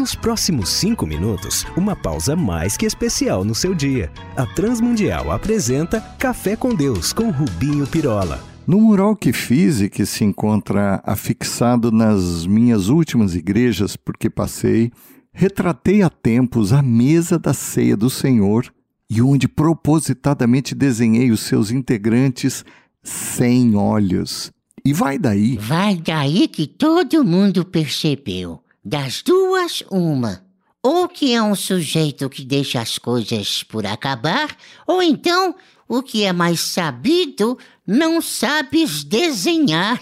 Nos próximos cinco minutos, uma pausa mais que especial no seu dia. A Transmundial apresenta Café com Deus com Rubinho Pirola. No mural que fiz e que se encontra afixado nas minhas últimas igrejas, porque passei, retratei há tempos a mesa da ceia do Senhor e onde propositadamente desenhei os seus integrantes sem olhos. E vai daí. Vai daí que todo mundo percebeu. Das duas, uma. Ou que é um sujeito que deixa as coisas por acabar, ou então, o que é mais sabido, não sabes desenhar.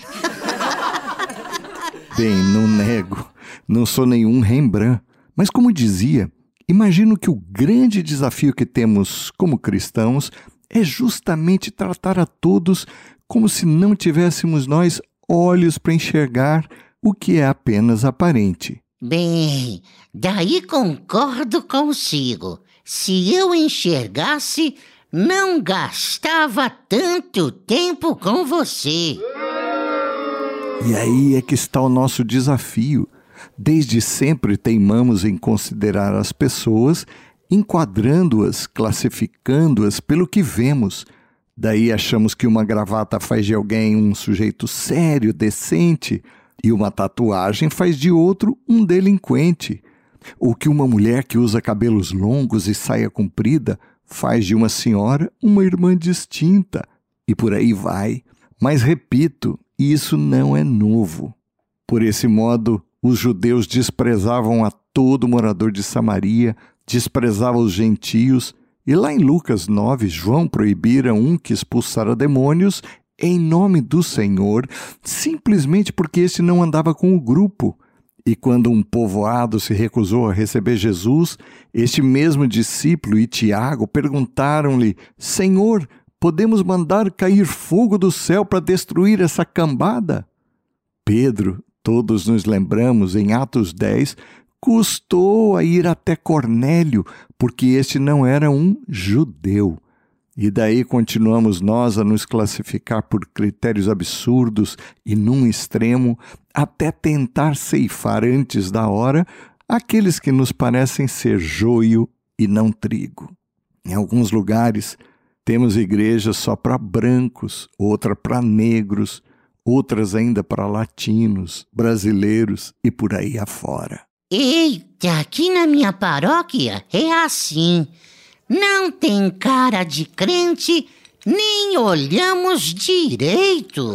Bem, não nego. Não sou nenhum Rembrandt. Mas, como dizia, imagino que o grande desafio que temos como cristãos é justamente tratar a todos como se não tivéssemos nós olhos para enxergar o que é apenas aparente. Bem, daí concordo consigo. Se eu enxergasse, não gastava tanto tempo com você. E aí é que está o nosso desafio. Desde sempre teimamos em considerar as pessoas, enquadrando-as, classificando-as pelo que vemos. Daí achamos que uma gravata faz de alguém um sujeito sério, decente, e uma tatuagem faz de outro um delinquente. Ou que uma mulher que usa cabelos longos e saia comprida faz de uma senhora uma irmã distinta. E por aí vai. Mas repito, isso não é novo. Por esse modo, os judeus desprezavam a todo morador de Samaria, desprezavam os gentios, e lá em Lucas 9, João proibira um que expulsara demônios em nome do Senhor, simplesmente porque este não andava com o grupo. E quando um povoado se recusou a receber Jesus, este mesmo discípulo e Tiago perguntaram-lhe: Senhor, podemos mandar cair fogo do céu para destruir essa cambada? Pedro, todos nos lembramos, em Atos 10, custou a ir até Cornélio, porque este não era um judeu. E daí continuamos nós a nos classificar por critérios absurdos e num extremo, até tentar ceifar antes da hora aqueles que nos parecem ser joio e não trigo. Em alguns lugares, temos igrejas só para brancos, outra para negros, outras ainda para latinos, brasileiros e por aí afora. Eita, aqui na minha paróquia é assim. Não tem cara de crente, nem olhamos direito.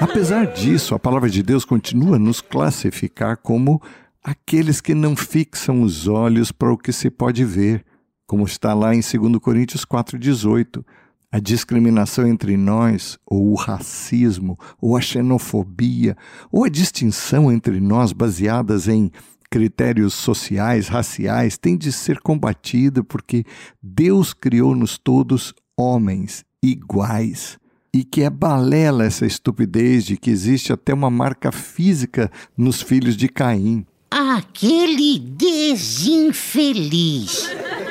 Apesar disso, a palavra de Deus continua a nos classificar como aqueles que não fixam os olhos para o que se pode ver, como está lá em 2 Coríntios 4,18. A discriminação entre nós, ou o racismo, ou a xenofobia, ou a distinção entre nós baseadas em critérios sociais, raciais, tem de ser combatida porque Deus criou-nos todos homens iguais. E que é balela essa estupidez de que existe até uma marca física nos filhos de Caim. Aquele desinfeliz,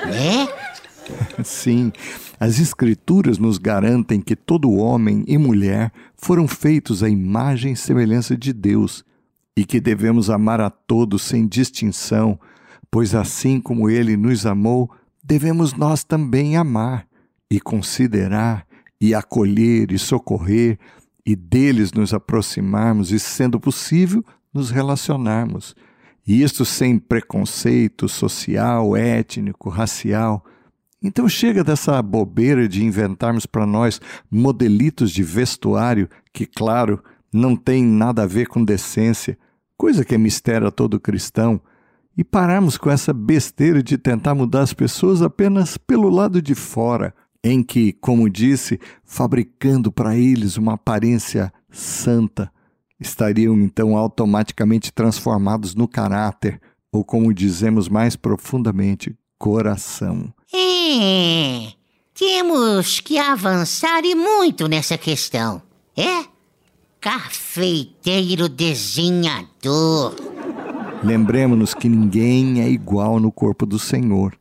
né? Sim, as Escrituras nos garantem que todo homem e mulher foram feitos à imagem e semelhança de Deus e que devemos amar a todos sem distinção, pois assim como ele nos amou, devemos nós também amar e considerar e acolher e socorrer e deles nos aproximarmos e, sendo possível, nos relacionarmos. E isto sem preconceito social, étnico, racial. Então chega dessa bobeira de inventarmos para nós modelitos de vestuário que, claro, não tem nada a ver com decência, coisa que é mistério a todo cristão, e pararmos com essa besteira de tentar mudar as pessoas apenas pelo lado de fora, em que, como disse, fabricando para eles uma aparência santa, estariam então automaticamente transformados no caráter, ou como dizemos mais profundamente, coração. É, temos que avançar e muito nessa questão. É? Cafeiteiro desenhador. Lembremos-nos que ninguém é igual no corpo do Senhor.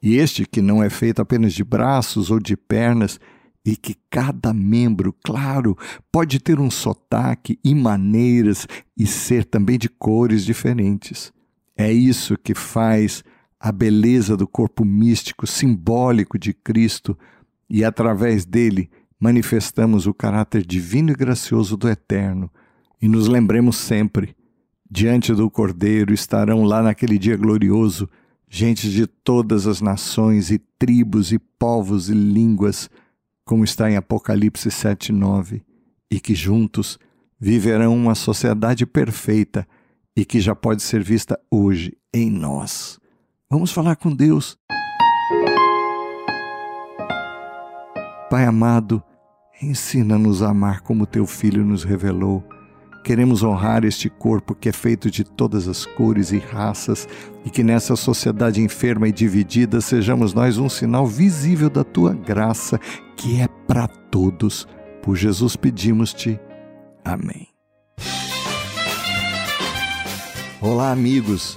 E este, que não é feito apenas de braços ou de pernas, e que cada membro, claro, pode ter um sotaque e maneiras e ser também de cores diferentes. É isso que faz a beleza do corpo místico simbólico de Cristo e através dele manifestamos o caráter divino e gracioso do Eterno. E nos lembremos sempre, diante do Cordeiro estarão lá naquele dia glorioso gente de todas as nações e tribos e povos e línguas como está em Apocalipse 7:9, e que juntos viverão uma sociedade perfeita e que já pode ser vista hoje em nós. Vamos falar com Deus. Pai amado, ensina-nos a amar como teu filho nos revelou Queremos honrar este corpo que é feito de todas as cores e raças e que nessa sociedade enferma e dividida sejamos nós um sinal visível da tua graça, que é para todos. Por Jesus pedimos-te. Amém. Olá, amigos.